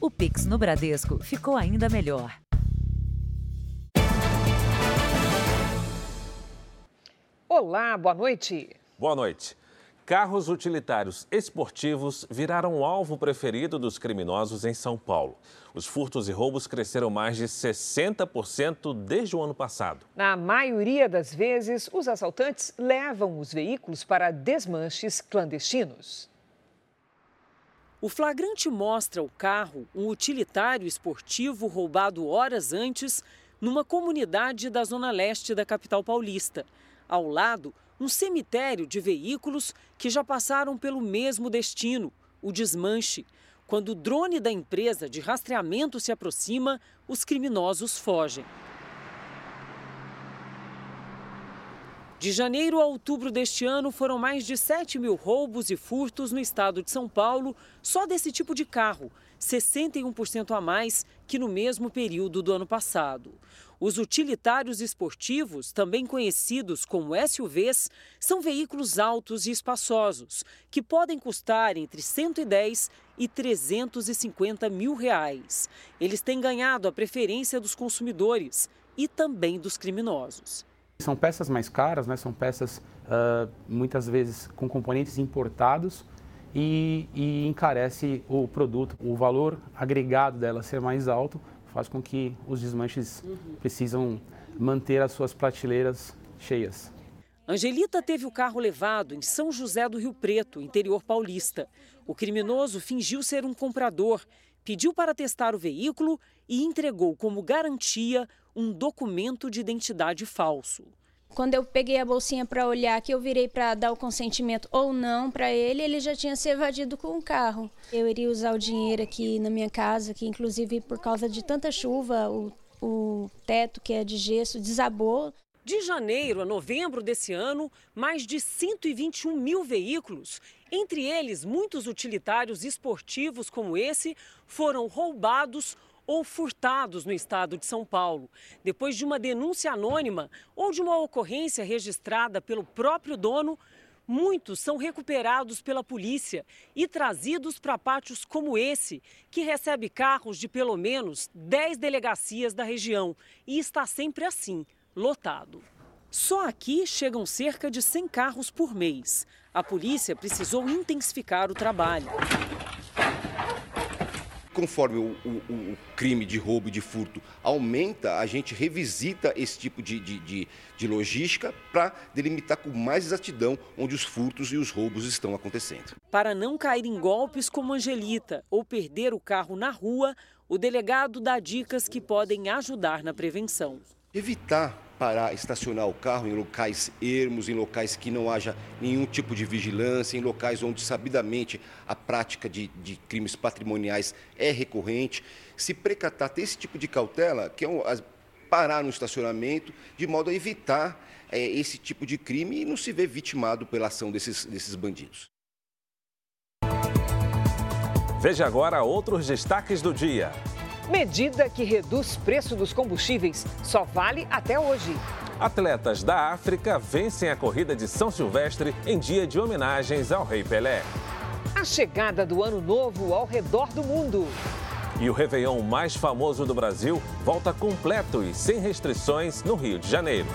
O Pix no Bradesco ficou ainda melhor. Olá, boa noite. Boa noite. Carros utilitários esportivos viraram o alvo preferido dos criminosos em São Paulo. Os furtos e roubos cresceram mais de 60% desde o ano passado. Na maioria das vezes, os assaltantes levam os veículos para desmanches clandestinos. O flagrante mostra o carro, um utilitário esportivo roubado horas antes, numa comunidade da zona leste da capital paulista. Ao lado, um cemitério de veículos que já passaram pelo mesmo destino, o desmanche. Quando o drone da empresa de rastreamento se aproxima, os criminosos fogem. De janeiro a outubro deste ano, foram mais de 7 mil roubos e furtos no estado de São Paulo, só desse tipo de carro, 61% a mais que no mesmo período do ano passado. Os utilitários esportivos, também conhecidos como SUVs, são veículos altos e espaçosos, que podem custar entre 110 e 350 mil reais. Eles têm ganhado a preferência dos consumidores e também dos criminosos. São peças mais caras, né? são peças uh, muitas vezes com componentes importados e, e, encarece o produto. O valor agregado dela ser mais alto faz com que os desmanches uhum. precisam manter as suas prateleiras cheias. Angelita teve o carro levado em São José do Rio Preto, interior paulista. O criminoso fingiu ser um comprador, pediu para testar o veículo e entregou como garantia um documento de identidade falso. Quando eu peguei a bolsinha para olhar, que eu virei para dar o consentimento ou não para ele, ele já tinha se evadido com o carro. Eu iria usar o dinheiro aqui na minha casa, que inclusive por causa de tanta chuva, o, o teto que é de gesso desabou. De janeiro a novembro desse ano, mais de 121 mil veículos, entre eles muitos utilitários esportivos como esse, foram roubados ou furtados no estado de São Paulo, depois de uma denúncia anônima ou de uma ocorrência registrada pelo próprio dono. Muitos são recuperados pela polícia e trazidos para pátios como esse, que recebe carros de pelo menos 10 delegacias da região e está sempre assim, lotado. Só aqui chegam cerca de 100 carros por mês. A polícia precisou intensificar o trabalho conforme o, o, o, crime de roubo e de furto aumenta, a gente revisita esse tipo de, de, de, de logística para delimitar com mais exatidão onde os furtos e os roubos estão acontecendo. Para não cair em golpes como Angelita ou perder o carro na rua, o delegado dá dicas que podem ajudar na prevenção. Evitar parar, estacionar o carro em locais ermos, em locais que não haja nenhum tipo de vigilância, em locais onde sabidamente a prática de, de crimes patrimoniais é recorrente. Se precatar, ter esse tipo de cautela, que é um, parar no estacionamento, de modo a evitar é, esse tipo de crime e não se ver vitimado pela ação desses, desses bandidos. Veja agora outros destaques do dia. Medida que reduz preço dos combustíveis só vale até hoje. Atletas da África vencem a corrida de São Silvestre em dia de homenagens ao Rei Pelé. A chegada do Ano Novo ao redor do mundo. E o Réveillon mais famoso do Brasil volta completo e sem restrições no Rio de Janeiro.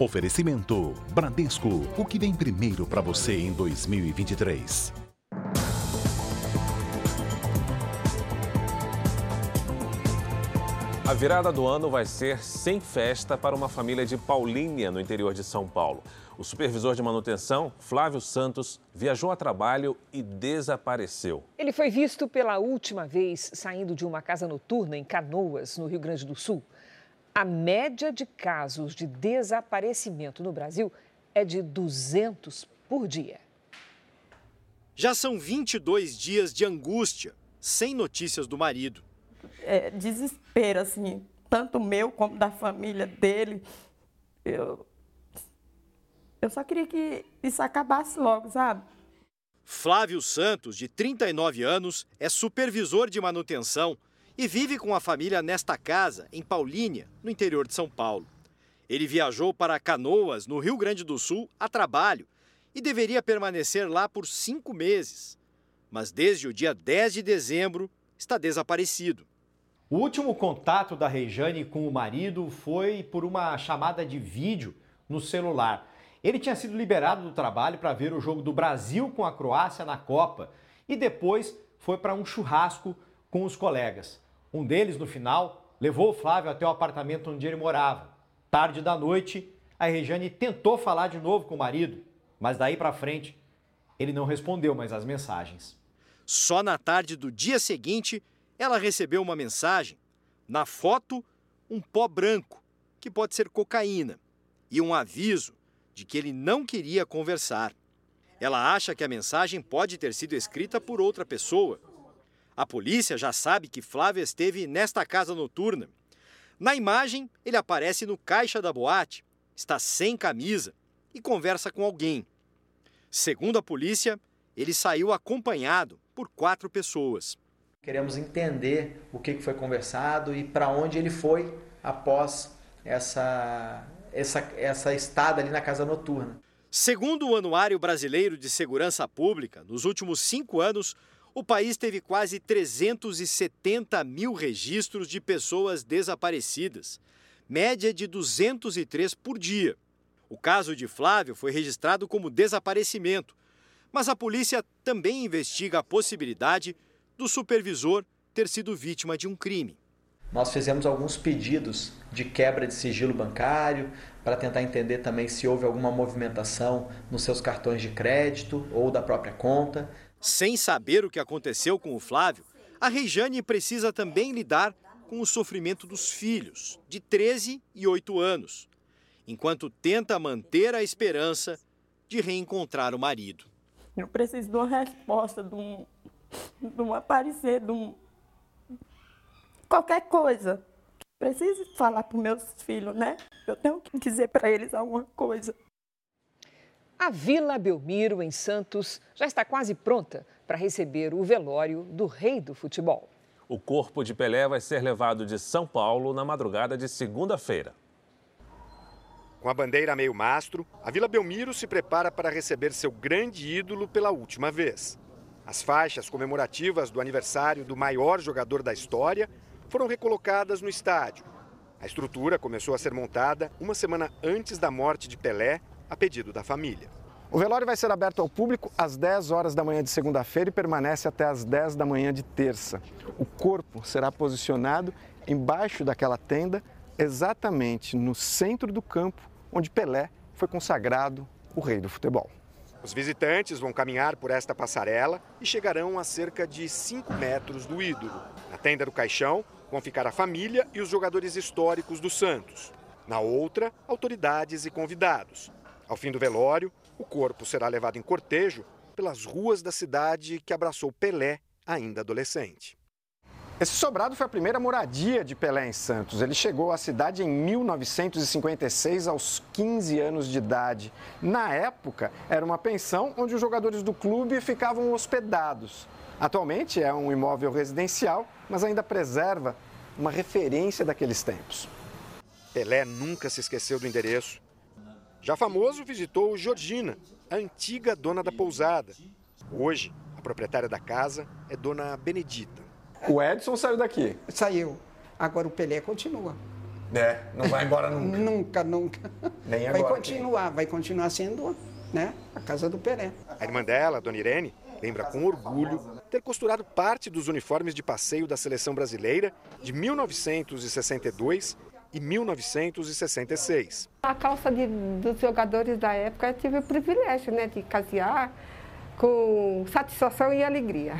Oferecimento Bradesco, o que vem primeiro para você em 2023. A virada do ano vai ser sem festa para uma família de Paulínia, no interior de São Paulo. O supervisor de manutenção, Flávio Santos, viajou a trabalho e desapareceu. Ele foi visto pela última vez saindo de uma casa noturna em Canoas, no Rio Grande do Sul. A média de casos de desaparecimento no Brasil é de 200 por dia. Já são 22 dias de angústia, sem notícias do marido. É desespero, assim, tanto meu como da família dele. Eu, eu só queria que isso acabasse logo, sabe? Flávio Santos, de 39 anos, é supervisor de manutenção e vive com a família nesta casa, em Paulínia, no interior de São Paulo. Ele viajou para Canoas, no Rio Grande do Sul, a trabalho e deveria permanecer lá por cinco meses. Mas desde o dia 10 de dezembro está desaparecido. O último contato da Rejane com o marido foi por uma chamada de vídeo no celular. Ele tinha sido liberado do trabalho para ver o jogo do Brasil com a Croácia na Copa e depois foi para um churrasco com os colegas. Um deles, no final, levou o Flávio até o apartamento onde ele morava. Tarde da noite, a Rejane tentou falar de novo com o marido, mas daí para frente ele não respondeu mais às mensagens. Só na tarde do dia seguinte, ela recebeu uma mensagem. Na foto, um pó branco, que pode ser cocaína, e um aviso de que ele não queria conversar. Ela acha que a mensagem pode ter sido escrita por outra pessoa. A polícia já sabe que Flávio esteve nesta casa noturna. Na imagem, ele aparece no caixa da boate, está sem camisa e conversa com alguém. Segundo a polícia, ele saiu acompanhado por quatro pessoas. Queremos entender o que foi conversado e para onde ele foi após essa, essa, essa estada ali na casa noturna. Segundo o Anuário Brasileiro de Segurança Pública, nos últimos cinco anos, o país teve quase 370 mil registros de pessoas desaparecidas, média de 203 por dia. O caso de Flávio foi registrado como desaparecimento, mas a polícia também investiga a possibilidade do supervisor ter sido vítima de um crime. Nós fizemos alguns pedidos de quebra de sigilo bancário para tentar entender também se houve alguma movimentação nos seus cartões de crédito ou da própria conta. Sem saber o que aconteceu com o Flávio, a Rejane precisa também lidar com o sofrimento dos filhos, de 13 e 8 anos, enquanto tenta manter a esperança de reencontrar o marido. Eu preciso de uma resposta, de um, de um aparecer, de um. qualquer coisa. Preciso falar para meus filhos, né? Eu tenho que dizer para eles alguma coisa. A Vila Belmiro, em Santos, já está quase pronta para receber o velório do rei do futebol. O corpo de Pelé vai ser levado de São Paulo na madrugada de segunda-feira. Com a bandeira a meio mastro, a Vila Belmiro se prepara para receber seu grande ídolo pela última vez. As faixas comemorativas do aniversário do maior jogador da história foram recolocadas no estádio. A estrutura começou a ser montada uma semana antes da morte de Pelé, a pedido da família. O velório vai ser aberto ao público às 10 horas da manhã de segunda-feira e permanece até às 10 da manhã de terça. O corpo será posicionado embaixo daquela tenda, exatamente no centro do campo onde Pelé foi consagrado o rei do futebol. Os visitantes vão caminhar por esta passarela e chegarão a cerca de 5 metros do ídolo. Na tenda do caixão vão ficar a família e os jogadores históricos do Santos. Na outra, autoridades e convidados. Ao fim do velório, o corpo será levado em cortejo pelas ruas da cidade que abraçou Pelé, ainda adolescente. Esse sobrado foi a primeira moradia de Pelé em Santos. Ele chegou à cidade em 1956, aos 15 anos de idade. Na época, era uma pensão onde os jogadores do clube ficavam hospedados. Atualmente é um imóvel residencial, mas ainda preserva uma referência daqueles tempos. Pelé nunca se esqueceu do endereço. Já famoso, visitou Georgina, a antiga dona da pousada. Hoje, a proprietária da casa é dona Benedita. O Edson saiu daqui. Saiu. Agora o Pelé continua. É, não vai embora nunca. nunca, nunca. Nem agora. Vai continuar, vai continuar sendo né, a casa do Pelé. A irmã dela, Dona Irene, lembra com orgulho ter costurado parte dos uniformes de passeio da seleção brasileira de 1962 e 1966. A calça de, dos jogadores da época eu tive o privilégio né, de casear com satisfação e alegria.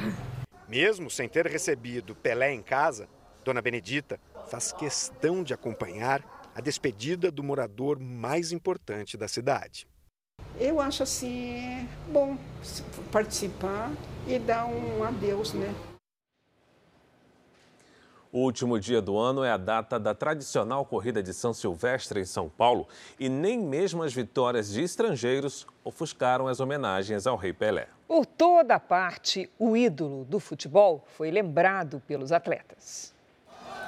Mesmo sem ter recebido Pelé em casa, Dona Benedita faz questão de acompanhar a despedida do morador mais importante da cidade. Eu acho assim bom participar e dar um adeus, né? O último dia do ano é a data da tradicional corrida de São Silvestre em São Paulo e nem mesmo as vitórias de estrangeiros ofuscaram as homenagens ao Rei Pelé. Por toda parte, o ídolo do futebol foi lembrado pelos atletas.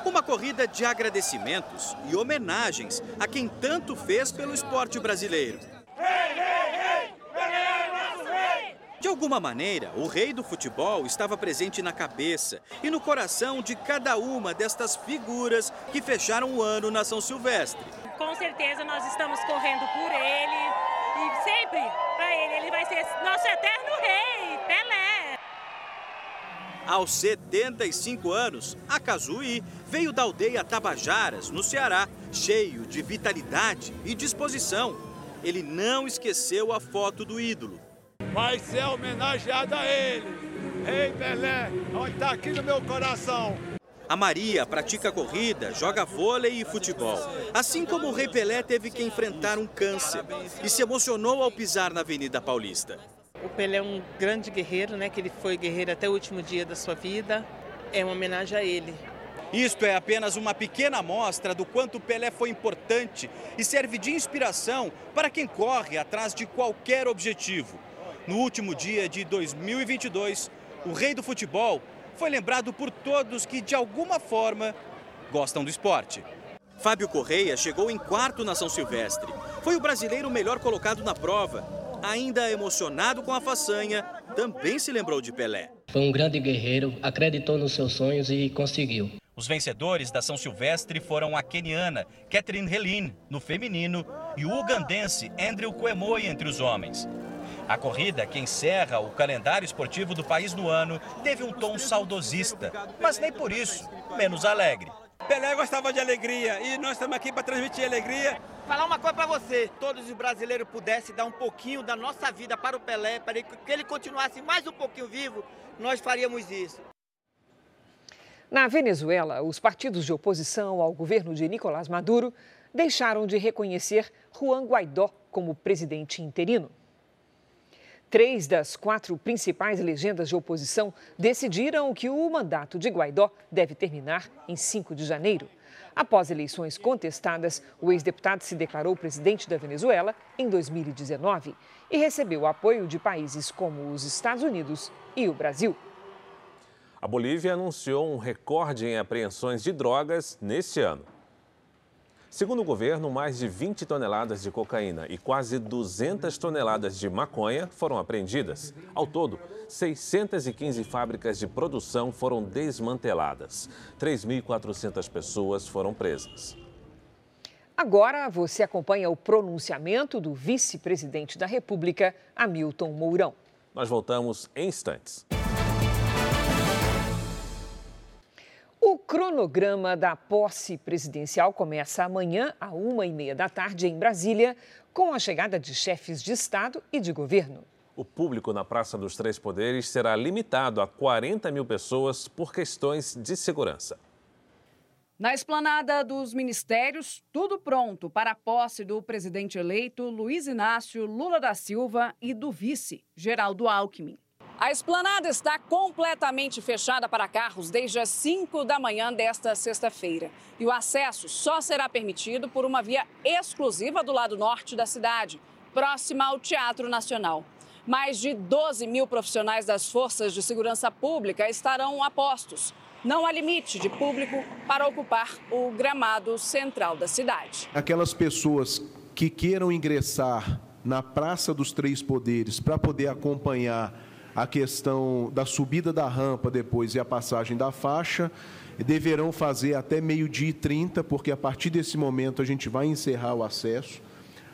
Uma corrida de agradecimentos e homenagens a quem tanto fez pelo esporte brasileiro. De alguma maneira, o rei do futebol estava presente na cabeça e no coração de cada uma destas figuras que fecharam o ano na São Silvestre. Com certeza nós estamos correndo por ele e sempre para ele, ele vai ser nosso eterno rei, Pelé. Aos 75 anos, a veio da aldeia Tabajaras, no Ceará, cheio de vitalidade e disposição. Ele não esqueceu a foto do ídolo vai ser homenageado a ele. Ei, Pelé, está aqui no meu coração. A Maria pratica corrida, joga vôlei e futebol. Assim como o Rei Pelé teve que enfrentar um câncer e se emocionou ao pisar na Avenida Paulista. O Pelé é um grande guerreiro, né? Que ele foi guerreiro até o último dia da sua vida. É uma homenagem a ele. Isto é apenas uma pequena amostra do quanto Pelé foi importante e serve de inspiração para quem corre atrás de qualquer objetivo. No último dia de 2022, o rei do futebol foi lembrado por todos que, de alguma forma, gostam do esporte. Fábio Correia chegou em quarto na São Silvestre. Foi o brasileiro melhor colocado na prova. Ainda emocionado com a façanha, também se lembrou de Pelé. Foi um grande guerreiro, acreditou nos seus sonhos e conseguiu. Os vencedores da São Silvestre foram a keniana Catherine Helin, no feminino, e o ugandense Andrew Kwemoi entre os homens. A corrida, que encerra o calendário esportivo do país no ano, teve um tom saudosista, mas nem por isso menos alegre. Pelé gostava de alegria e nós estamos aqui para transmitir alegria. Falar uma coisa para você, todos os brasileiros pudessem dar um pouquinho da nossa vida para o Pelé, para que ele continuasse mais um pouquinho vivo, nós faríamos isso. Na Venezuela, os partidos de oposição ao governo de Nicolás Maduro deixaram de reconhecer Juan Guaidó como presidente interino. Três das quatro principais legendas de oposição decidiram que o mandato de Guaidó deve terminar em 5 de janeiro. Após eleições contestadas, o ex-deputado se declarou presidente da Venezuela em 2019 e recebeu apoio de países como os Estados Unidos e o Brasil. A Bolívia anunciou um recorde em apreensões de drogas neste ano. Segundo o governo, mais de 20 toneladas de cocaína e quase 200 toneladas de maconha foram apreendidas. Ao todo, 615 fábricas de produção foram desmanteladas. 3.400 pessoas foram presas. Agora você acompanha o pronunciamento do vice-presidente da República, Hamilton Mourão. Nós voltamos em instantes. Cronograma da posse presidencial começa amanhã, à uma e meia da tarde, em Brasília, com a chegada de chefes de Estado e de governo. O público na Praça dos Três Poderes será limitado a 40 mil pessoas por questões de segurança. Na esplanada dos ministérios, tudo pronto para a posse do presidente eleito Luiz Inácio Lula da Silva e do vice, Geraldo Alckmin. A esplanada está completamente fechada para carros desde as 5 da manhã desta sexta-feira. E o acesso só será permitido por uma via exclusiva do lado norte da cidade, próxima ao Teatro Nacional. Mais de 12 mil profissionais das forças de segurança pública estarão a postos. Não há limite de público para ocupar o gramado central da cidade. Aquelas pessoas que queiram ingressar na Praça dos Três Poderes para poder acompanhar a questão da subida da rampa depois e a passagem da faixa. Deverão fazer até meio-dia e 30, porque a partir desse momento a gente vai encerrar o acesso.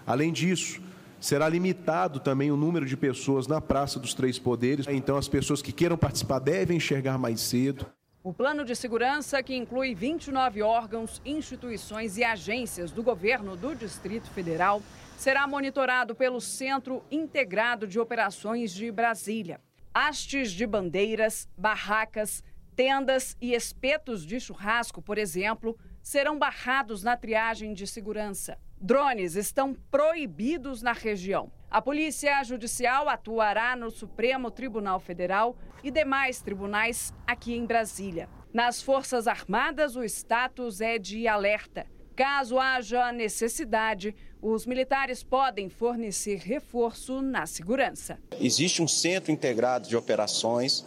Além disso, será limitado também o número de pessoas na Praça dos Três Poderes. Então, as pessoas que queiram participar devem enxergar mais cedo. O plano de segurança, que inclui 29 órgãos, instituições e agências do governo do Distrito Federal, será monitorado pelo Centro Integrado de Operações de Brasília. Hastes de bandeiras, barracas, tendas e espetos de churrasco, por exemplo, serão barrados na triagem de segurança. Drones estão proibidos na região. A Polícia Judicial atuará no Supremo Tribunal Federal e demais tribunais aqui em Brasília. Nas Forças Armadas, o status é de alerta. Caso haja necessidade, os militares podem fornecer reforço na segurança. Existe um centro integrado de operações,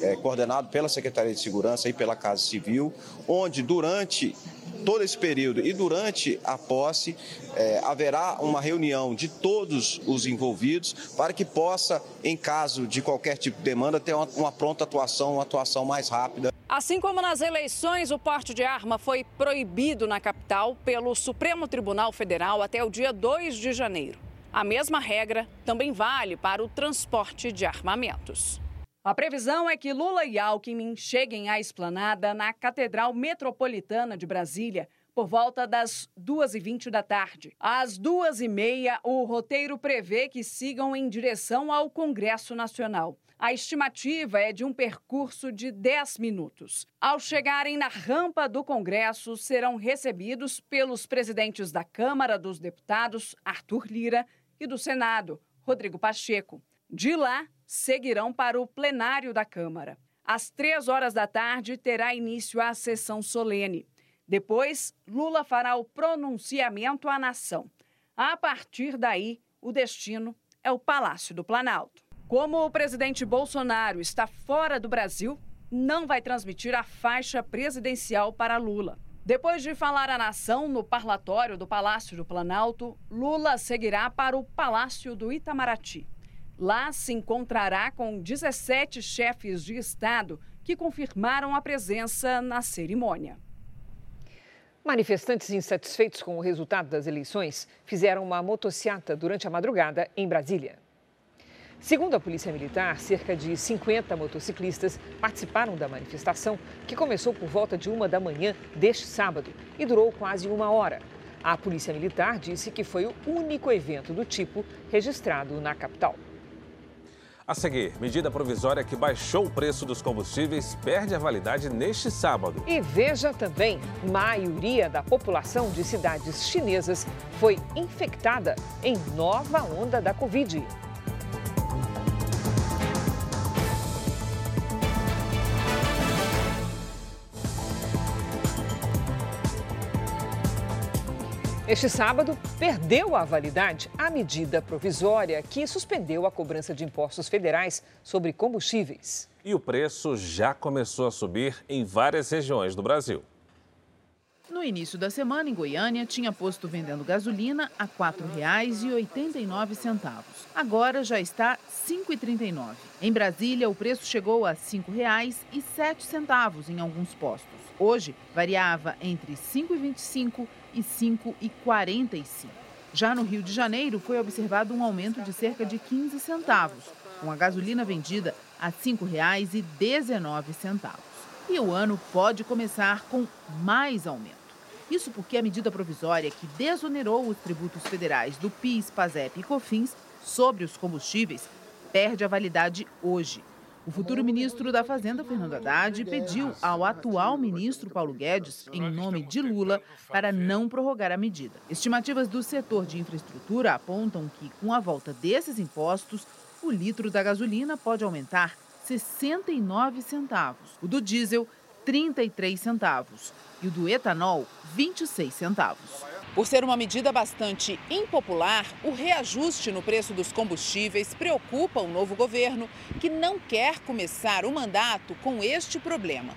é, coordenado pela Secretaria de Segurança e pela Casa Civil, onde durante todo esse período e durante a posse é, haverá uma reunião de todos os envolvidos para que possa, em caso de qualquer tipo de demanda, ter uma, uma pronta atuação, uma atuação mais rápida. Assim como nas eleições, o porte de arma foi proibido na capital pelo Supremo Tribunal Federal até o dia 2 de janeiro. A mesma regra também vale para o transporte de armamentos. A previsão é que Lula e Alckmin cheguem à esplanada na Catedral Metropolitana de Brasília por volta das 2h20 da tarde. Às 2h30, o roteiro prevê que sigam em direção ao Congresso Nacional. A estimativa é de um percurso de 10 minutos. Ao chegarem na rampa do Congresso, serão recebidos pelos presidentes da Câmara dos Deputados, Arthur Lira, e do Senado, Rodrigo Pacheco. De lá, seguirão para o plenário da Câmara. Às três horas da tarde, terá início a sessão solene. Depois, Lula fará o pronunciamento à nação. A partir daí, o destino é o Palácio do Planalto. Como o presidente Bolsonaro está fora do Brasil, não vai transmitir a faixa presidencial para Lula. Depois de falar à nação no parlatório do Palácio do Planalto, Lula seguirá para o Palácio do Itamaraty. Lá se encontrará com 17 chefes de Estado que confirmaram a presença na cerimônia. Manifestantes insatisfeitos com o resultado das eleições fizeram uma motociata durante a madrugada em Brasília. Segundo a Polícia Militar, cerca de 50 motociclistas participaram da manifestação, que começou por volta de uma da manhã deste sábado e durou quase uma hora. A Polícia Militar disse que foi o único evento do tipo registrado na capital. A seguir, medida provisória que baixou o preço dos combustíveis perde a validade neste sábado. E veja também, maioria da população de cidades chinesas foi infectada em nova onda da Covid. Este sábado, perdeu a validade a medida provisória que suspendeu a cobrança de impostos federais sobre combustíveis. E o preço já começou a subir em várias regiões do Brasil. No início da semana, em Goiânia, tinha posto vendendo gasolina a R$ 4,89. Agora já está R$ 5,39. Em Brasília, o preço chegou a R$ 5,07 em alguns postos. Hoje, variava entre R$ 5,25 e 5,45. Já no Rio de Janeiro, foi observado um aumento de cerca de 15 centavos, com a gasolina vendida a R$ 5,19. E o ano pode começar com mais aumento. Isso porque a medida provisória que desonerou os tributos federais do PIS, PASEP e COFINS sobre os combustíveis perde a validade hoje. O futuro ministro da Fazenda, Fernando Haddad, pediu ao atual ministro Paulo Guedes, em nome de Lula, para não prorrogar a medida. Estimativas do setor de infraestrutura apontam que, com a volta desses impostos, o litro da gasolina pode aumentar 69 centavos, o do diesel 33 centavos e o do etanol 26 centavos. Por ser uma medida bastante impopular, o reajuste no preço dos combustíveis preocupa o novo governo, que não quer começar o mandato com este problema.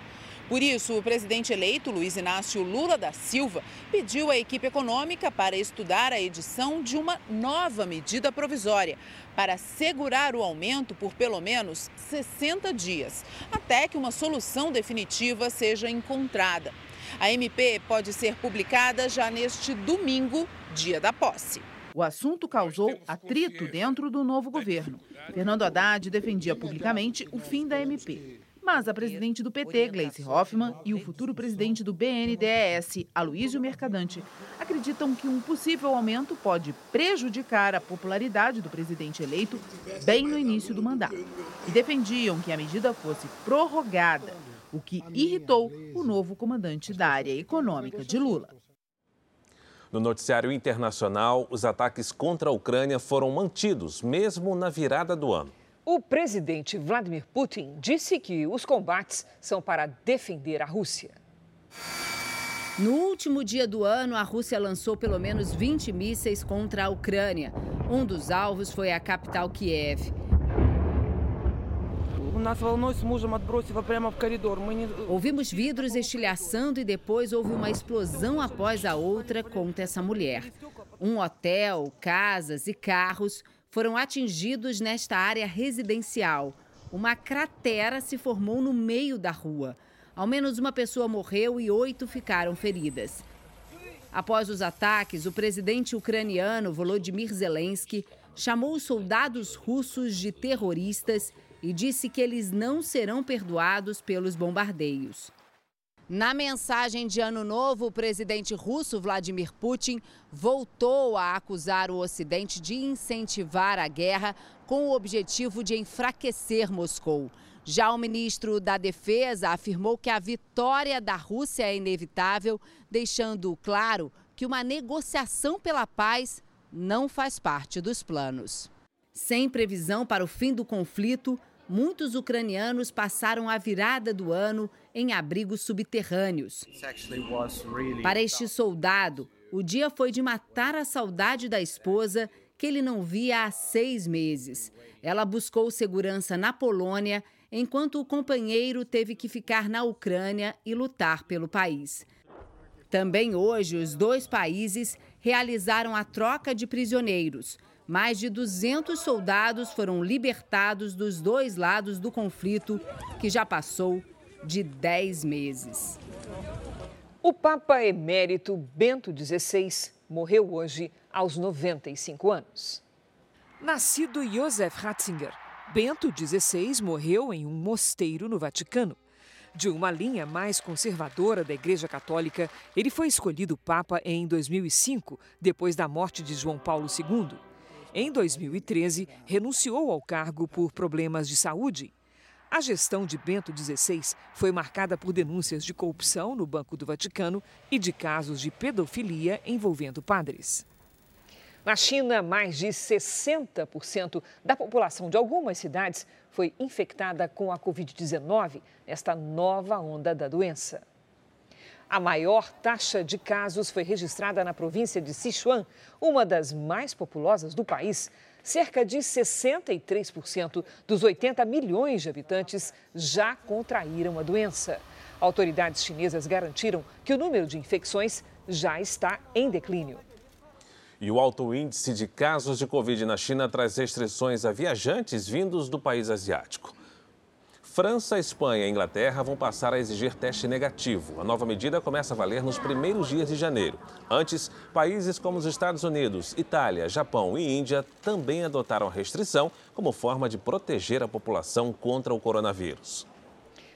Por isso, o presidente eleito Luiz Inácio Lula da Silva pediu à equipe econômica para estudar a edição de uma nova medida provisória para segurar o aumento por pelo menos 60 dias, até que uma solução definitiva seja encontrada. A MP pode ser publicada já neste domingo, dia da posse. O assunto causou atrito dentro do novo governo. Fernando Haddad defendia publicamente o fim da MP. Mas a presidente do PT, Gleice Hoffmann, e o futuro presidente do BNDES, Aloysio Mercadante, acreditam que um possível aumento pode prejudicar a popularidade do presidente eleito bem no início do mandato. E defendiam que a medida fosse prorrogada o que irritou o novo comandante da área econômica de Lula. No noticiário internacional, os ataques contra a Ucrânia foram mantidos, mesmo na virada do ano. O presidente Vladimir Putin disse que os combates são para defender a Rússia. No último dia do ano, a Rússia lançou pelo menos 20 mísseis contra a Ucrânia. Um dos alvos foi a capital Kiev. Ouvimos vidros estilhaçando e depois houve uma explosão após a outra contra essa mulher. Um hotel, casas e carros foram atingidos nesta área residencial. Uma cratera se formou no meio da rua. Ao menos uma pessoa morreu e oito ficaram feridas. Após os ataques, o presidente ucraniano Volodymyr Zelensky chamou os soldados russos de terroristas e disse que eles não serão perdoados pelos bombardeios. Na mensagem de Ano Novo, o presidente russo Vladimir Putin voltou a acusar o Ocidente de incentivar a guerra com o objetivo de enfraquecer Moscou. Já o ministro da Defesa afirmou que a vitória da Rússia é inevitável, deixando claro que uma negociação pela paz não faz parte dos planos. Sem previsão para o fim do conflito, muitos ucranianos passaram a virada do ano em abrigos subterrâneos. Para este soldado, o dia foi de matar a saudade da esposa que ele não via há seis meses. Ela buscou segurança na Polônia enquanto o companheiro teve que ficar na Ucrânia e lutar pelo país. Também hoje, os dois países realizaram a troca de prisioneiros. Mais de 200 soldados foram libertados dos dois lados do conflito, que já passou de 10 meses. O Papa Emérito Bento XVI morreu hoje aos 95 anos. Nascido Josef Ratzinger, Bento XVI morreu em um mosteiro no Vaticano. De uma linha mais conservadora da Igreja Católica, ele foi escolhido Papa em 2005, depois da morte de João Paulo II. Em 2013, renunciou ao cargo por problemas de saúde. A gestão de Bento XVI foi marcada por denúncias de corrupção no Banco do Vaticano e de casos de pedofilia envolvendo padres. Na China, mais de 60% da população de algumas cidades foi infectada com a Covid-19 nesta nova onda da doença. A maior taxa de casos foi registrada na província de Sichuan, uma das mais populosas do país. Cerca de 63% dos 80 milhões de habitantes já contraíram a doença. Autoridades chinesas garantiram que o número de infecções já está em declínio. E o alto índice de casos de Covid na China traz restrições a viajantes vindos do país asiático. França, Espanha e Inglaterra vão passar a exigir teste negativo. A nova medida começa a valer nos primeiros dias de janeiro. Antes, países como os Estados Unidos, Itália, Japão e Índia também adotaram a restrição como forma de proteger a população contra o coronavírus.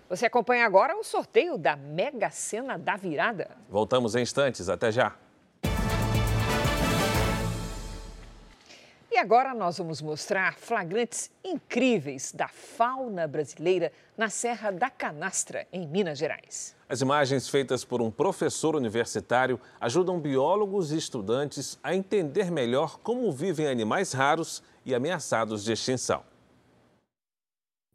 Você acompanha agora o sorteio da Mega Sena da Virada. Voltamos em instantes. Até já. Agora nós vamos mostrar flagrantes incríveis da fauna brasileira na Serra da Canastra, em Minas Gerais. As imagens feitas por um professor universitário ajudam biólogos e estudantes a entender melhor como vivem animais raros e ameaçados de extinção.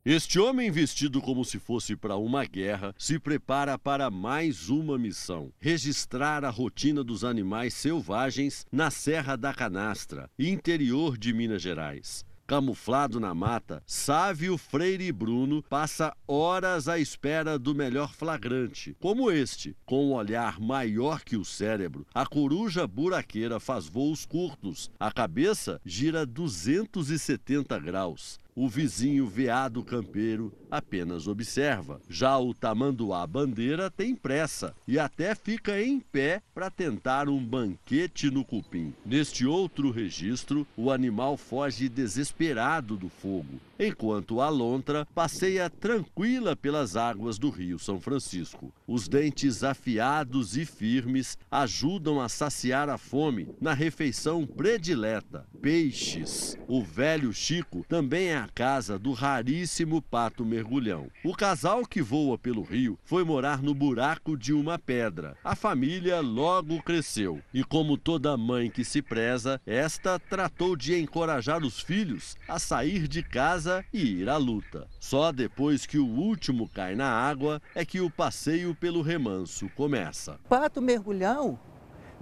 Este homem, vestido como se fosse para uma guerra, se prepara para mais uma missão: registrar a rotina dos animais selvagens na Serra da Canastra, interior de Minas Gerais. Camuflado na mata, Sávio Freire Bruno passa horas à espera do melhor flagrante, como este. Com um olhar maior que o cérebro, a coruja buraqueira faz voos curtos. A cabeça gira 270 graus. O vizinho veado campeiro apenas observa. Já o tamanduá bandeira tem pressa e até fica em pé para tentar um banquete no cupim. Neste outro registro, o animal foge desesperado do fogo, enquanto a lontra passeia tranquila pelas águas do Rio São Francisco. Os dentes afiados e firmes ajudam a saciar a fome na refeição predileta, peixes. O velho Chico também é a casa do raríssimo pato mergulhão. O casal que voa pelo rio foi morar no buraco de uma pedra. A família logo cresceu e, como toda mãe que se preza, esta tratou de encorajar os filhos a sair de casa e ir à luta. Só depois que o último cai na água é que o passeio pelo remanso começa. Pato mergulhão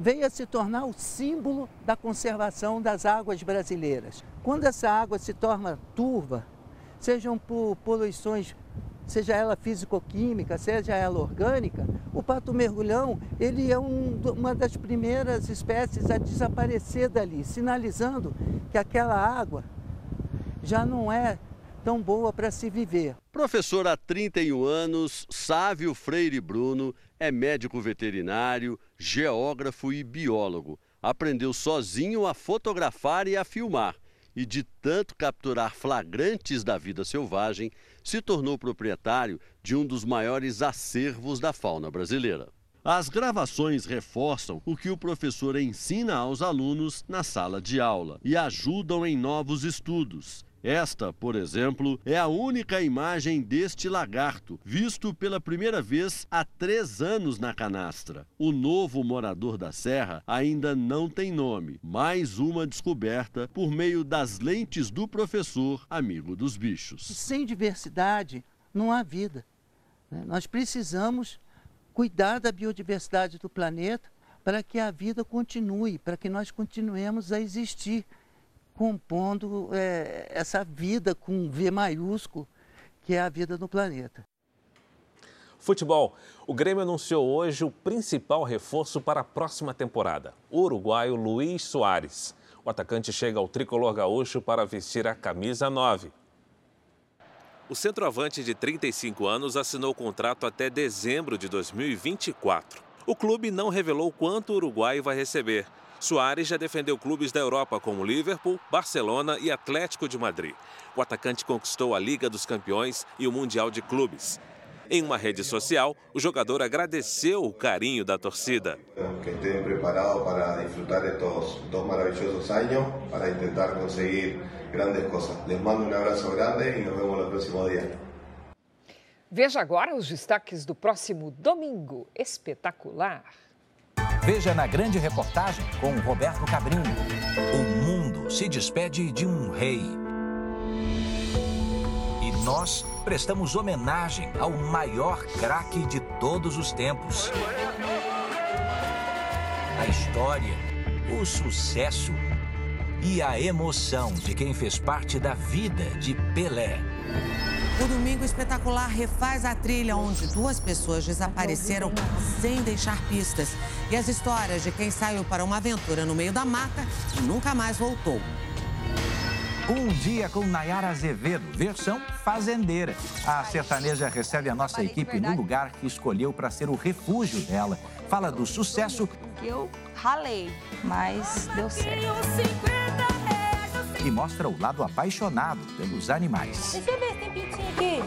veio a se tornar o símbolo da conservação das águas brasileiras. Quando essa água se torna turva, sejam por poluições, seja ela físico-química, seja ela orgânica, o pato mergulhão ele é um, uma das primeiras espécies a desaparecer dali, sinalizando que aquela água já não é tão boa para se viver. Professor há 31 anos, Sávio Freire Bruno é médico veterinário, geógrafo e biólogo. Aprendeu sozinho a fotografar e a filmar. E de tanto capturar flagrantes da vida selvagem, se tornou proprietário de um dos maiores acervos da fauna brasileira. As gravações reforçam o que o professor ensina aos alunos na sala de aula e ajudam em novos estudos. Esta, por exemplo, é a única imagem deste lagarto, visto pela primeira vez há três anos na canastra. O novo morador da serra ainda não tem nome. Mais uma descoberta por meio das lentes do professor, amigo dos bichos. Sem diversidade, não há vida. Né? Nós precisamos cuidar da biodiversidade do planeta para que a vida continue, para que nós continuemos a existir compondo é, essa vida com V maiúsculo, que é a vida no planeta. Futebol. O Grêmio anunciou hoje o principal reforço para a próxima temporada, o uruguaio Luiz Soares. O atacante chega ao tricolor gaúcho para vestir a camisa 9. O centroavante de 35 anos assinou o contrato até dezembro de 2024. O clube não revelou quanto o Uruguai vai receber, Soares já defendeu clubes da Europa como Liverpool, Barcelona e Atlético de Madrid. O atacante conquistou a Liga dos Campeões e o Mundial de Clubes. Em uma rede social, o jogador agradeceu o carinho da torcida. Que estejam preparados para desfrutar estes dois maravilhosos anos, para tentar conseguir grandes coisas. Les mando um abraço grande e nos vemos no próximo dia. Veja agora os destaques do próximo domingo espetacular. Veja na grande reportagem com Roberto Cabrinho. O mundo se despede de um rei. Nós prestamos homenagem ao maior craque de todos os tempos. A história, o sucesso e a emoção de quem fez parte da vida de Pelé. O Domingo Espetacular refaz a trilha onde duas pessoas desapareceram sem deixar pistas. E as histórias de quem saiu para uma aventura no meio da mata e nunca mais voltou. Um dia com Nayara Azevedo, versão fazendeira. A sertaneja recebe a nossa equipe no lugar que escolheu para ser o refúgio dela. Fala do sucesso. Eu ralei, mas deu certo e mostra o lado apaixonado pelos animais. Deixa eu ver se tem pintinho aqui.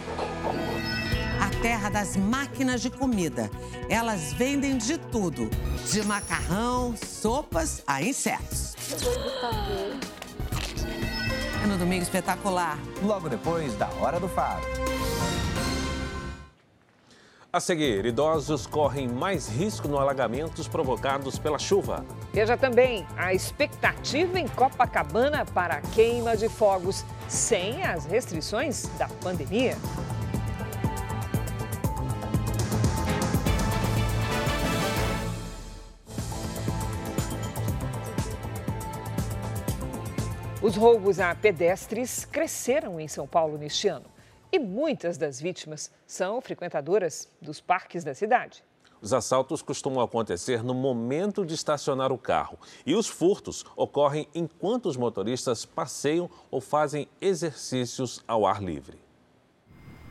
A terra das máquinas de comida. Elas vendem de tudo: de macarrão, sopas a insetos. É no domingo espetacular. Logo depois da Hora do Faro. A seguir, idosos correm mais risco no alagamentos provocados pela chuva. Veja também a expectativa em Copacabana para a queima de fogos sem as restrições da pandemia. Os roubos a pedestres cresceram em São Paulo neste ano. E muitas das vítimas são frequentadoras dos parques da cidade. Os assaltos costumam acontecer no momento de estacionar o carro e os furtos ocorrem enquanto os motoristas passeiam ou fazem exercícios ao ar livre.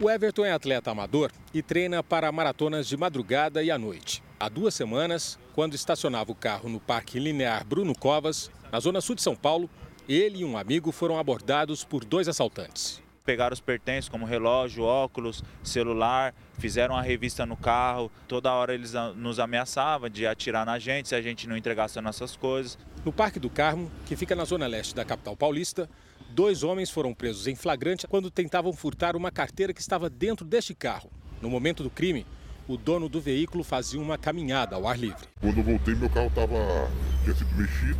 O Everton é atleta amador e treina para maratonas de madrugada e à noite. Há duas semanas, quando estacionava o carro no Parque Linear Bruno Covas, na zona sul de São Paulo, ele e um amigo foram abordados por dois assaltantes. Pegaram os pertences como relógio, óculos, celular, fizeram uma revista no carro. Toda hora eles nos ameaçavam de atirar na gente se a gente não entregasse as nossas coisas. No Parque do Carmo, que fica na zona leste da capital paulista, dois homens foram presos em flagrante quando tentavam furtar uma carteira que estava dentro deste carro. No momento do crime, o dono do veículo fazia uma caminhada ao ar livre. Quando eu voltei, meu carro estava tinha sido mexido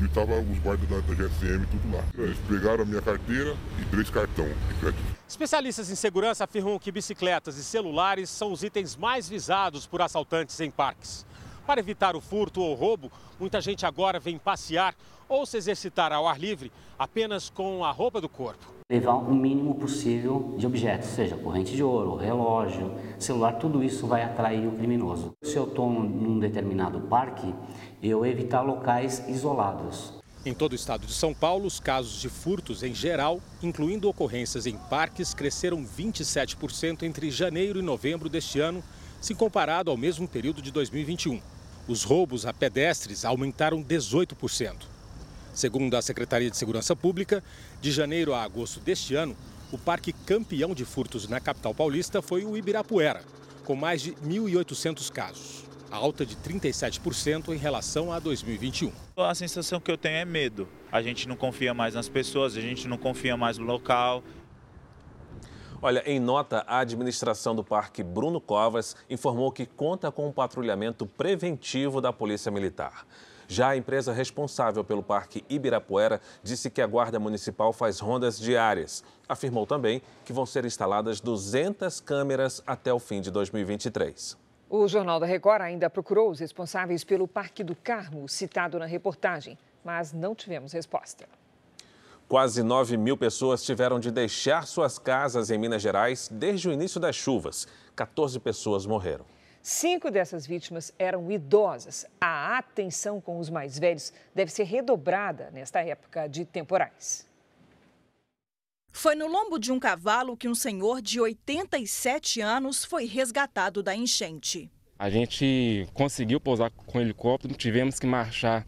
e estava os guardas da, da GSM tudo lá. Eles pegaram a minha carteira e três cartões de crédito. Especialistas em segurança afirmam que bicicletas e celulares são os itens mais visados por assaltantes em parques. Para evitar o furto ou roubo, muita gente agora vem passear ou se exercitar ao ar livre apenas com a roupa do corpo. Levar o mínimo possível de objetos, seja corrente de ouro, relógio, celular, tudo isso vai atrair o criminoso. Se eu estou num determinado parque, eu evitar locais isolados. Em todo o estado de São Paulo, os casos de furtos em geral, incluindo ocorrências em parques, cresceram 27% entre janeiro e novembro deste ano, se comparado ao mesmo período de 2021. Os roubos a pedestres aumentaram 18%. Segundo a Secretaria de Segurança Pública, de janeiro a agosto deste ano, o parque campeão de furtos na capital paulista foi o Ibirapuera, com mais de 1.800 casos, alta de 37% em relação a 2021. A sensação que eu tenho é medo. A gente não confia mais nas pessoas, a gente não confia mais no local. Olha, em nota, a administração do Parque Bruno Covas informou que conta com um patrulhamento preventivo da Polícia Militar. Já a empresa responsável pelo Parque Ibirapuera disse que a Guarda Municipal faz rondas diárias. Afirmou também que vão ser instaladas 200 câmeras até o fim de 2023. O Jornal da Record ainda procurou os responsáveis pelo Parque do Carmo, citado na reportagem, mas não tivemos resposta. Quase 9 mil pessoas tiveram de deixar suas casas em Minas Gerais desde o início das chuvas. 14 pessoas morreram. Cinco dessas vítimas eram idosas. A atenção com os mais velhos deve ser redobrada nesta época de temporais. Foi no lombo de um cavalo que um senhor de 87 anos foi resgatado da enchente. A gente conseguiu pousar com o helicóptero, tivemos que marchar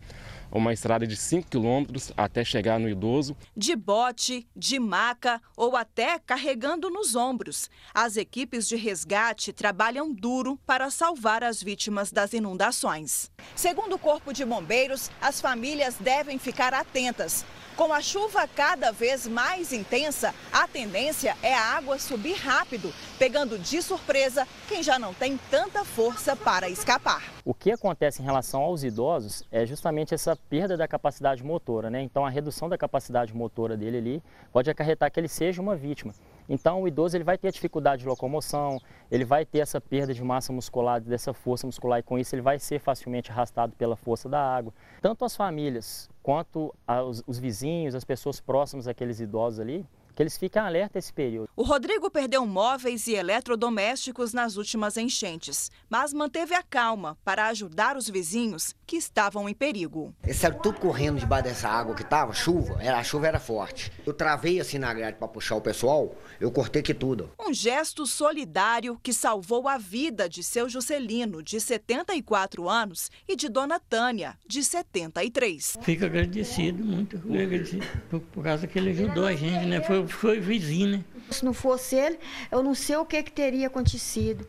uma estrada de 5 quilômetros até chegar no idoso. De bote, de maca ou até carregando nos ombros. As equipes de resgate trabalham duro para salvar as vítimas das inundações. Segundo o Corpo de Bombeiros, as famílias devem ficar atentas. Com a chuva cada vez mais intensa, a tendência é a água subir rápido, pegando de surpresa quem já não tem tanta força para escapar. O que acontece em relação aos idosos é justamente essa perda da capacidade motora, né? Então a redução da capacidade motora dele ali pode acarretar que ele seja uma vítima. Então o idoso ele vai ter dificuldade de locomoção, ele vai ter essa perda de massa muscular, dessa força muscular e com isso ele vai ser facilmente arrastado pela força da água. Tanto as famílias quanto os, os vizinhos, as pessoas próximas àqueles idosos ali, que eles fiquem alerta esse período. O Rodrigo perdeu móveis e eletrodomésticos nas últimas enchentes, mas manteve a calma para ajudar os vizinhos que estavam em perigo. Eles saíram tudo correndo debaixo dessa água que estava, chuva, era, a chuva era forte. Eu travei assim na grade para puxar o pessoal, eu cortei aqui tudo. Um gesto solidário que salvou a vida de seu Juscelino, de 74 anos, e de Dona Tânia, de 73. Fico agradecido, muito agradecido, por, por causa que ele ajudou a gente, né? Foi foi vizinho, né? Se não fosse ele, eu não sei o que, que teria acontecido.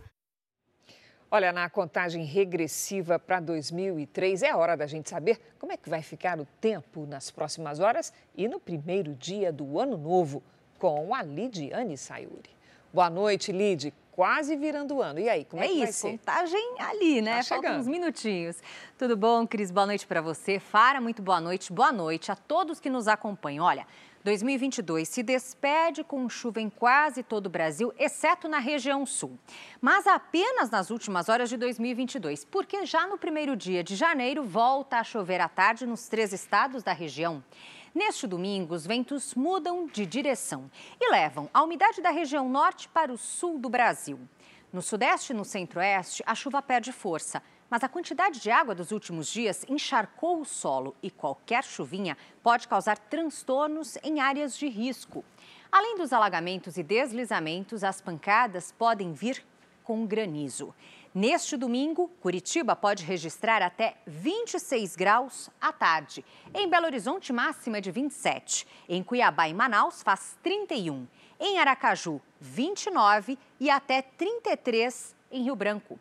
Olha, na contagem regressiva para 2003, é hora da gente saber como é que vai ficar o tempo nas próximas horas e no primeiro dia do ano novo, com a Lidiane Sayuri. Boa noite, Lid. Quase virando o ano. E aí, como é, é que vai isso, contagem ali, né? Tá Faltam uns minutinhos. Tudo bom, Cris? Boa noite para você. Fara, muito boa noite. Boa noite a todos que nos acompanham. Olha, 2022 se despede com chuva em quase todo o Brasil, exceto na região sul. Mas apenas nas últimas horas de 2022, porque já no primeiro dia de janeiro volta a chover à tarde nos três estados da região. Neste domingo, os ventos mudam de direção e levam a umidade da região norte para o sul do Brasil. No sudeste e no centro-oeste, a chuva perde força mas a quantidade de água dos últimos dias encharcou o solo e qualquer chuvinha pode causar transtornos em áreas de risco. Além dos alagamentos e deslizamentos, as pancadas podem vir com granizo. Neste domingo, Curitiba pode registrar até 26 graus à tarde. Em Belo Horizonte, máxima de 27. Em Cuiabá e Manaus, faz 31. Em Aracaju, 29 e até 33 em Rio Branco.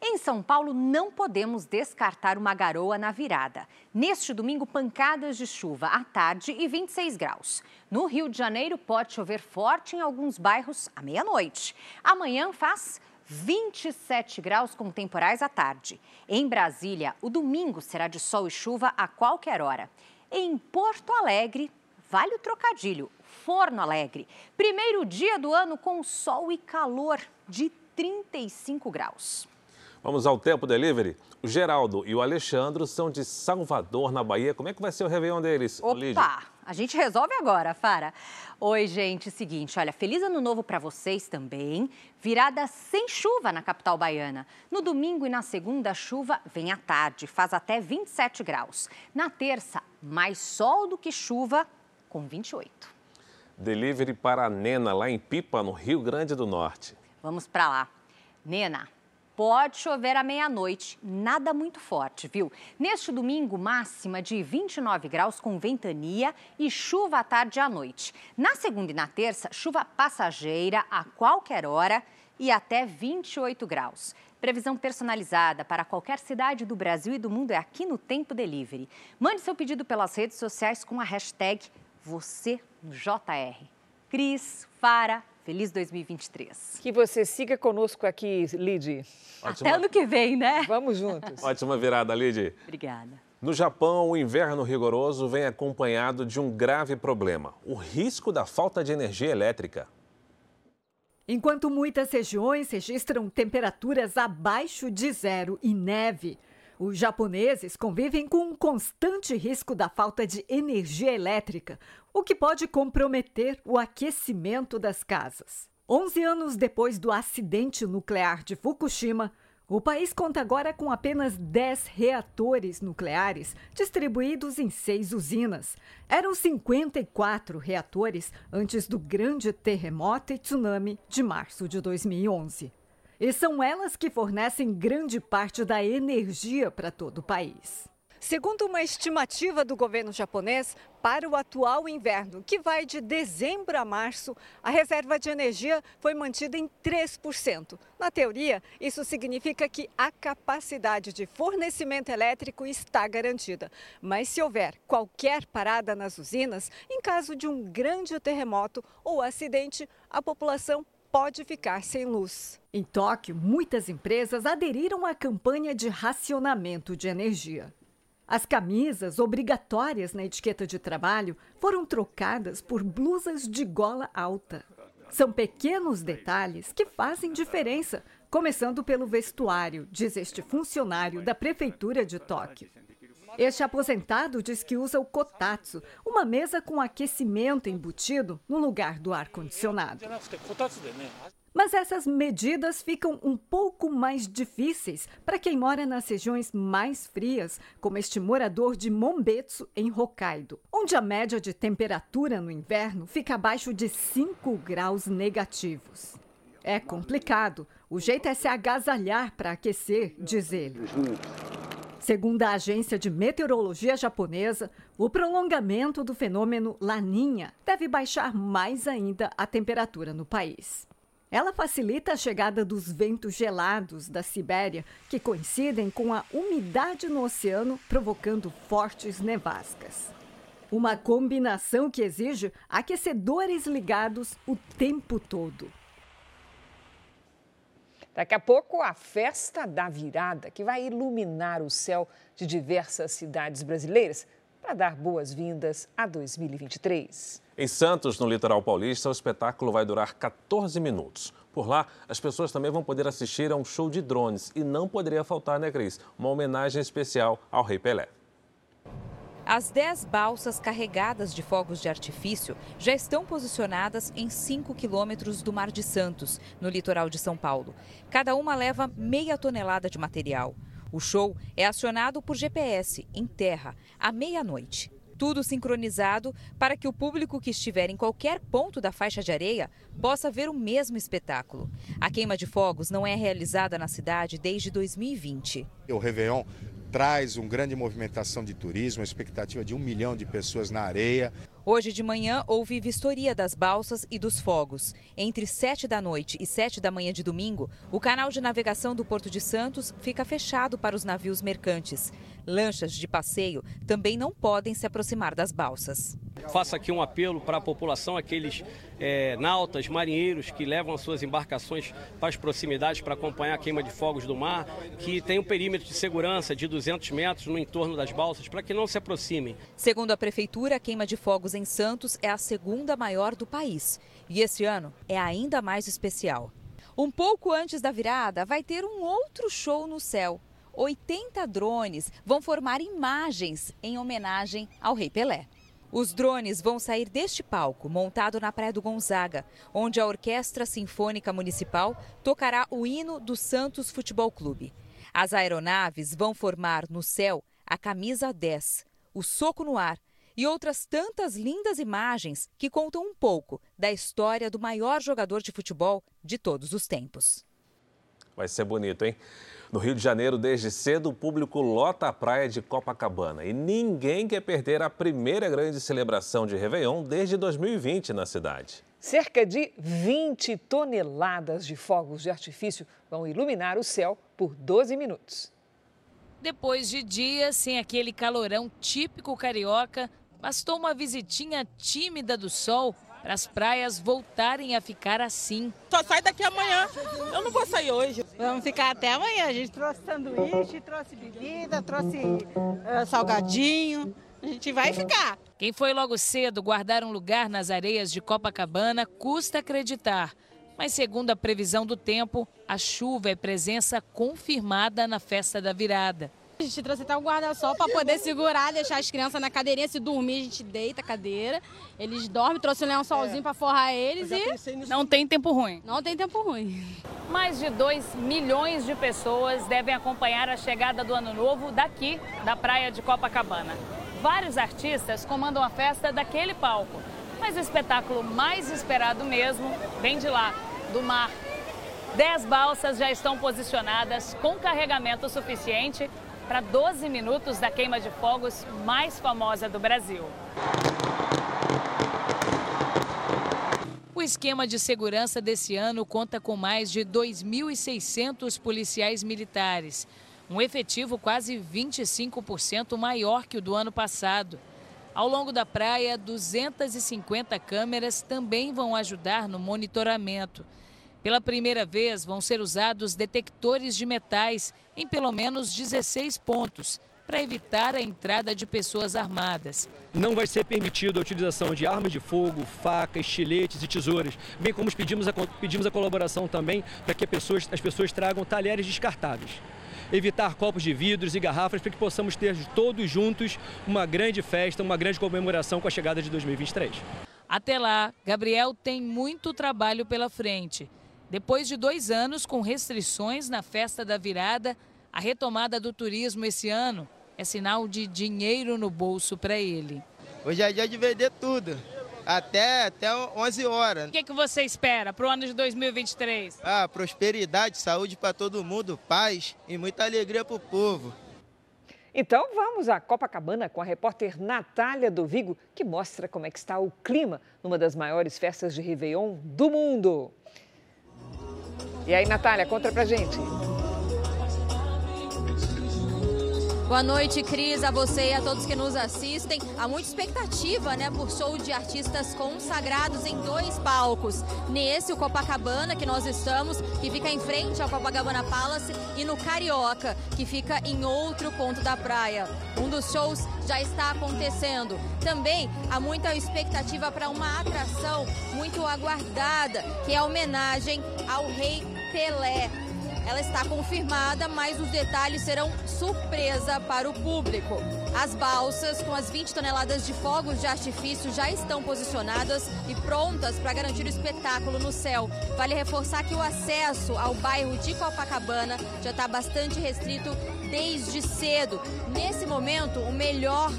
Em São Paulo, não podemos descartar uma garoa na virada. Neste domingo, pancadas de chuva à tarde e 26 graus. No Rio de Janeiro, pode chover forte em alguns bairros à meia-noite. Amanhã faz 27 graus com temporais à tarde. Em Brasília, o domingo será de sol e chuva a qualquer hora. Em Porto Alegre, vale o trocadilho, Forno Alegre. Primeiro dia do ano com sol e calor de 35 graus. Vamos ao Tempo Delivery. O Geraldo e o Alexandre são de Salvador, na Bahia. Como é que vai ser o Réveillon deles, Opa, Lídia? a gente resolve agora, Fara. Oi, gente, seguinte, olha, feliz ano novo para vocês também. Virada sem chuva na capital baiana. No domingo e na segunda, a chuva vem à tarde, faz até 27 graus. Na terça, mais sol do que chuva, com 28. Delivery para a Nena, lá em Pipa, no Rio Grande do Norte. Vamos para lá. Nena, Pode chover à meia-noite, nada muito forte, viu? Neste domingo, máxima de 29 graus com ventania e chuva à tarde e à noite. Na segunda e na terça, chuva passageira a qualquer hora e até 28 graus. Previsão personalizada para qualquer cidade do Brasil e do mundo é aqui no Tempo Delivery. Mande seu pedido pelas redes sociais com a hashtag você no JR. Cris, Fara, Feliz 2023. Que você siga conosco aqui, Lid. Até ano que vem, né? Vamos juntos. Ótima virada, Lid. Obrigada. No Japão, o inverno rigoroso vem acompanhado de um grave problema: o risco da falta de energia elétrica. Enquanto muitas regiões registram temperaturas abaixo de zero e neve, os japoneses convivem com um constante risco da falta de energia elétrica, o que pode comprometer o aquecimento das casas. 11 anos depois do acidente nuclear de Fukushima, o país conta agora com apenas 10 reatores nucleares distribuídos em seis usinas. Eram 54 reatores antes do grande terremoto e tsunami de março de 2011. E são elas que fornecem grande parte da energia para todo o país. Segundo uma estimativa do governo japonês, para o atual inverno, que vai de dezembro a março, a reserva de energia foi mantida em 3%. Na teoria, isso significa que a capacidade de fornecimento elétrico está garantida. Mas se houver qualquer parada nas usinas, em caso de um grande terremoto ou acidente, a população pode ficar sem luz. Em Tóquio, muitas empresas aderiram à campanha de racionamento de energia. As camisas obrigatórias na etiqueta de trabalho foram trocadas por blusas de gola alta. São pequenos detalhes que fazem diferença, começando pelo vestuário, diz este funcionário da Prefeitura de Tóquio. Este aposentado diz que usa o kotatsu, uma mesa com aquecimento embutido no lugar do ar-condicionado. Mas essas medidas ficam um pouco mais difíceis para quem mora nas regiões mais frias, como este morador de Monbetsu, em Hokkaido, onde a média de temperatura no inverno fica abaixo de 5 graus negativos. É complicado. O jeito é se agasalhar para aquecer, diz ele. Segundo a agência de meteorologia japonesa, o prolongamento do fenômeno Laninha deve baixar mais ainda a temperatura no país. Ela facilita a chegada dos ventos gelados da Sibéria, que coincidem com a umidade no oceano, provocando fortes nevascas. Uma combinação que exige aquecedores ligados o tempo todo. Daqui a pouco, a festa da virada, que vai iluminar o céu de diversas cidades brasileiras para dar boas-vindas a 2023. Em Santos, no litoral paulista, o espetáculo vai durar 14 minutos. Por lá, as pessoas também vão poder assistir a um show de drones e não poderia faltar, né, Cris? Uma homenagem especial ao Rei Pelé. As 10 balsas carregadas de fogos de artifício já estão posicionadas em 5 quilômetros do Mar de Santos, no litoral de São Paulo. Cada uma leva meia tonelada de material. O show é acionado por GPS em terra à meia-noite. Tudo sincronizado para que o público que estiver em qualquer ponto da faixa de areia possa ver o mesmo espetáculo. A queima de fogos não é realizada na cidade desde 2020. O Réveillon traz uma grande movimentação de turismo, a expectativa de um milhão de pessoas na areia. Hoje de manhã houve vistoria das balsas e dos fogos. Entre 7 da noite e 7 da manhã de domingo, o canal de navegação do Porto de Santos fica fechado para os navios mercantes. Lanchas de passeio também não podem se aproximar das balsas. Faço aqui um apelo para a população, aqueles é, nautas, marinheiros que levam as suas embarcações para as proximidades para acompanhar a queima de fogos do mar, que tem um perímetro de segurança de 200 metros no entorno das balsas, para que não se aproximem. Segundo a Prefeitura, a queima de fogos em Santos é a segunda maior do país. E esse ano é ainda mais especial. Um pouco antes da virada, vai ter um outro show no céu. 80 drones vão formar imagens em homenagem ao Rei Pelé. Os drones vão sair deste palco, montado na Praia do Gonzaga, onde a Orquestra Sinfônica Municipal tocará o hino do Santos Futebol Clube. As aeronaves vão formar no céu a camisa 10, o soco no ar e outras tantas lindas imagens que contam um pouco da história do maior jogador de futebol de todos os tempos. Vai ser bonito, hein? No Rio de Janeiro, desde cedo, o público lota a praia de Copacabana e ninguém quer perder a primeira grande celebração de Réveillon desde 2020 na cidade. Cerca de 20 toneladas de fogos de artifício vão iluminar o céu por 12 minutos. Depois de dias sem aquele calorão típico carioca, bastou uma visitinha tímida do sol para as praias voltarem a ficar assim. Só sai daqui amanhã. Eu não vou sair hoje. Vamos ficar até amanhã. A gente trouxe sanduíche, trouxe bebida, trouxe uh, salgadinho. A gente vai ficar. Quem foi logo cedo guardar um lugar nas areias de Copacabana custa acreditar. Mas, segundo a previsão do tempo, a chuva é presença confirmada na festa da virada. A gente trouxe até o guarda-sol para poder segurar, deixar as crianças na cadeirinha. Se dormir, a gente deita a cadeira. Eles dormem, trouxe um lençolzinho é. para forrar eles e. Não tem tempo ruim. Não tem tempo ruim. Mais de 2 milhões de pessoas devem acompanhar a chegada do Ano Novo daqui, da praia de Copacabana. Vários artistas comandam a festa daquele palco. Mas o espetáculo mais esperado mesmo vem de lá, do mar. Dez balsas já estão posicionadas com carregamento suficiente para 12 minutos da queima de fogos mais famosa do Brasil. O esquema de segurança desse ano conta com mais de 2.600 policiais militares, um efetivo quase 25% maior que o do ano passado. Ao longo da praia, 250 câmeras também vão ajudar no monitoramento. Pela primeira vez, vão ser usados detectores de metais em pelo menos 16 pontos, para evitar a entrada de pessoas armadas. Não vai ser permitido a utilização de armas de fogo, facas, estiletes e tesouras, bem como pedimos a, pedimos a colaboração também para que pessoas, as pessoas tragam talheres descartáveis. Evitar copos de vidros e garrafas para que possamos ter todos juntos uma grande festa, uma grande comemoração com a chegada de 2023. Até lá, Gabriel tem muito trabalho pela frente. Depois de dois anos com restrições na festa da virada, a retomada do turismo esse ano é sinal de dinheiro no bolso para ele. Hoje é dia de vender tudo, até, até 11 horas. O que, que você espera para o ano de 2023? Ah, prosperidade, saúde para todo mundo, paz e muita alegria para o povo. Então vamos à Copacabana com a repórter Natália do Vigo, que mostra como é que está o clima numa das maiores festas de Réveillon do mundo. E aí, Natália, conta pra gente. Boa noite, Cris, a você e a todos que nos assistem. Há muita expectativa, né, por show de artistas consagrados em dois palcos. Nesse, o Copacabana, que nós estamos, que fica em frente ao Copacabana Palace, e no Carioca, que fica em outro ponto da praia. Um dos shows já está acontecendo. Também há muita expectativa para uma atração muito aguardada, que é a homenagem ao rei Pelé. Ela está confirmada, mas os detalhes serão surpresa para o público. As balsas com as 20 toneladas de fogos de artifício já estão posicionadas e prontas para garantir o espetáculo no céu. Vale reforçar que o acesso ao bairro de Copacabana já está bastante restrito desde cedo. Nesse momento, o melhor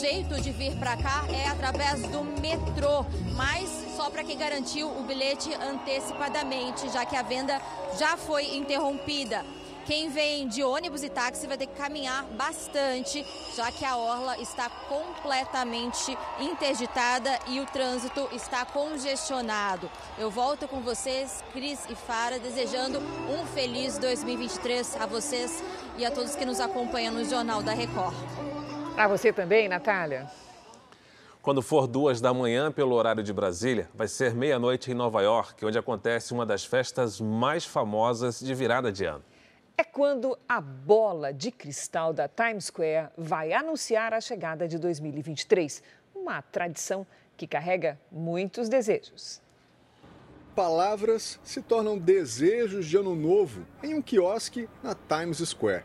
jeito de vir para cá é através do metrô, mas só para quem garantiu o bilhete antecipadamente, já que a venda já foi interrompida. Quem vem de ônibus e táxi vai ter que caminhar bastante, já que a orla está completamente interditada e o trânsito está congestionado. Eu volto com vocês, Cris e Fara, desejando um feliz 2023 a vocês e a todos que nos acompanham no Jornal da Record. A você também, Natália. Quando for duas da manhã, pelo horário de Brasília, vai ser meia-noite em Nova York, onde acontece uma das festas mais famosas de virada de ano é quando a bola de cristal da Times Square vai anunciar a chegada de 2023. Uma tradição que carrega muitos desejos. Palavras se tornam desejos de ano novo em um quiosque na Times Square,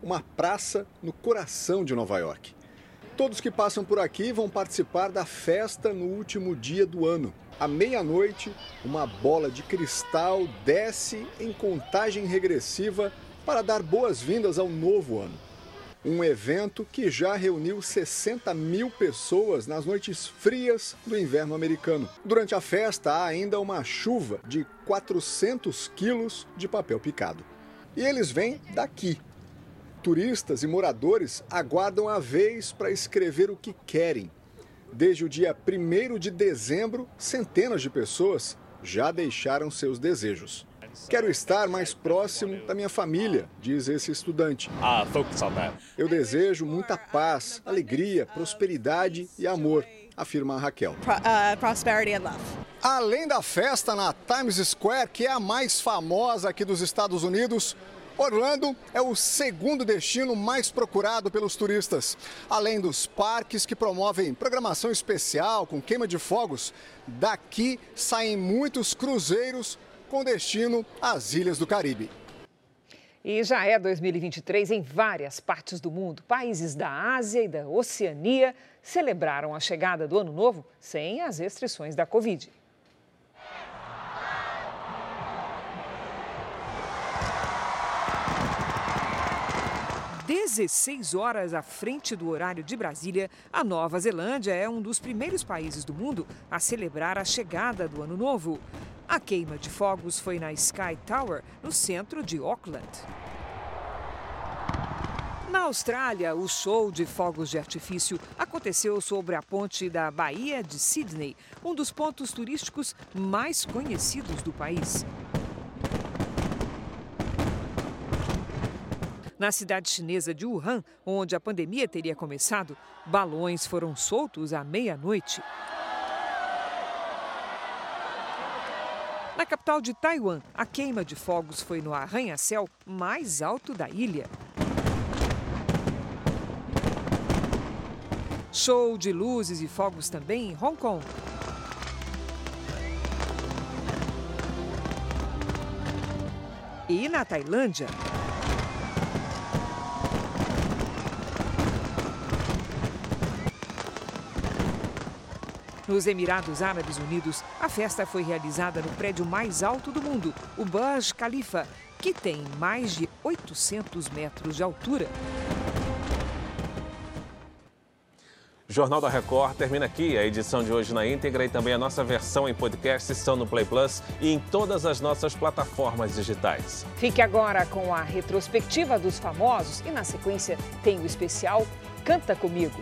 uma praça no coração de Nova York. Todos que passam por aqui vão participar da festa no último dia do ano. À meia-noite, uma bola de cristal desce em contagem regressiva para dar boas-vindas ao novo ano. Um evento que já reuniu 60 mil pessoas nas noites frias do inverno americano. Durante a festa há ainda uma chuva de 400 quilos de papel picado. E eles vêm daqui. Turistas e moradores aguardam a vez para escrever o que querem. Desde o dia 1 de dezembro, centenas de pessoas já deixaram seus desejos. Quero estar mais próximo da minha família, diz esse estudante. Eu desejo muita paz, alegria, prosperidade e amor, afirma a Raquel. Uh, Além da festa na Times Square, que é a mais famosa aqui dos Estados Unidos, Orlando é o segundo destino mais procurado pelos turistas. Além dos parques que promovem programação especial com queima de fogos, daqui saem muitos cruzeiros com destino às ilhas do Caribe. E já é 2023 em várias partes do mundo. Países da Ásia e da Oceania celebraram a chegada do Ano Novo sem as restrições da Covid. Dezesseis horas à frente do horário de Brasília, a Nova Zelândia é um dos primeiros países do mundo a celebrar a chegada do Ano Novo. A queima de fogos foi na Sky Tower, no centro de Auckland. Na Austrália, o show de fogos de artifício aconteceu sobre a ponte da Baía de Sydney, um dos pontos turísticos mais conhecidos do país. Na cidade chinesa de Wuhan, onde a pandemia teria começado, balões foram soltos à meia-noite. Na capital de Taiwan, a queima de fogos foi no arranha-céu mais alto da ilha. Show de luzes e fogos também em Hong Kong. E na Tailândia, Nos Emirados Árabes Unidos, a festa foi realizada no prédio mais alto do mundo, o Burj Khalifa, que tem mais de 800 metros de altura. O Jornal da Record termina aqui. A edição de hoje na íntegra e também a nossa versão em podcast estão no Play Plus e em todas as nossas plataformas digitais. Fique agora com a retrospectiva dos famosos e, na sequência, tem o especial Canta Comigo.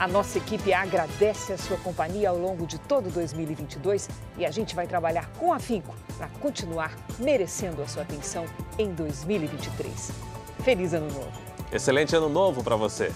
A nossa equipe agradece a sua companhia ao longo de todo 2022 e a gente vai trabalhar com afinco para continuar merecendo a sua atenção em 2023. Feliz Ano Novo! Excelente Ano Novo para você!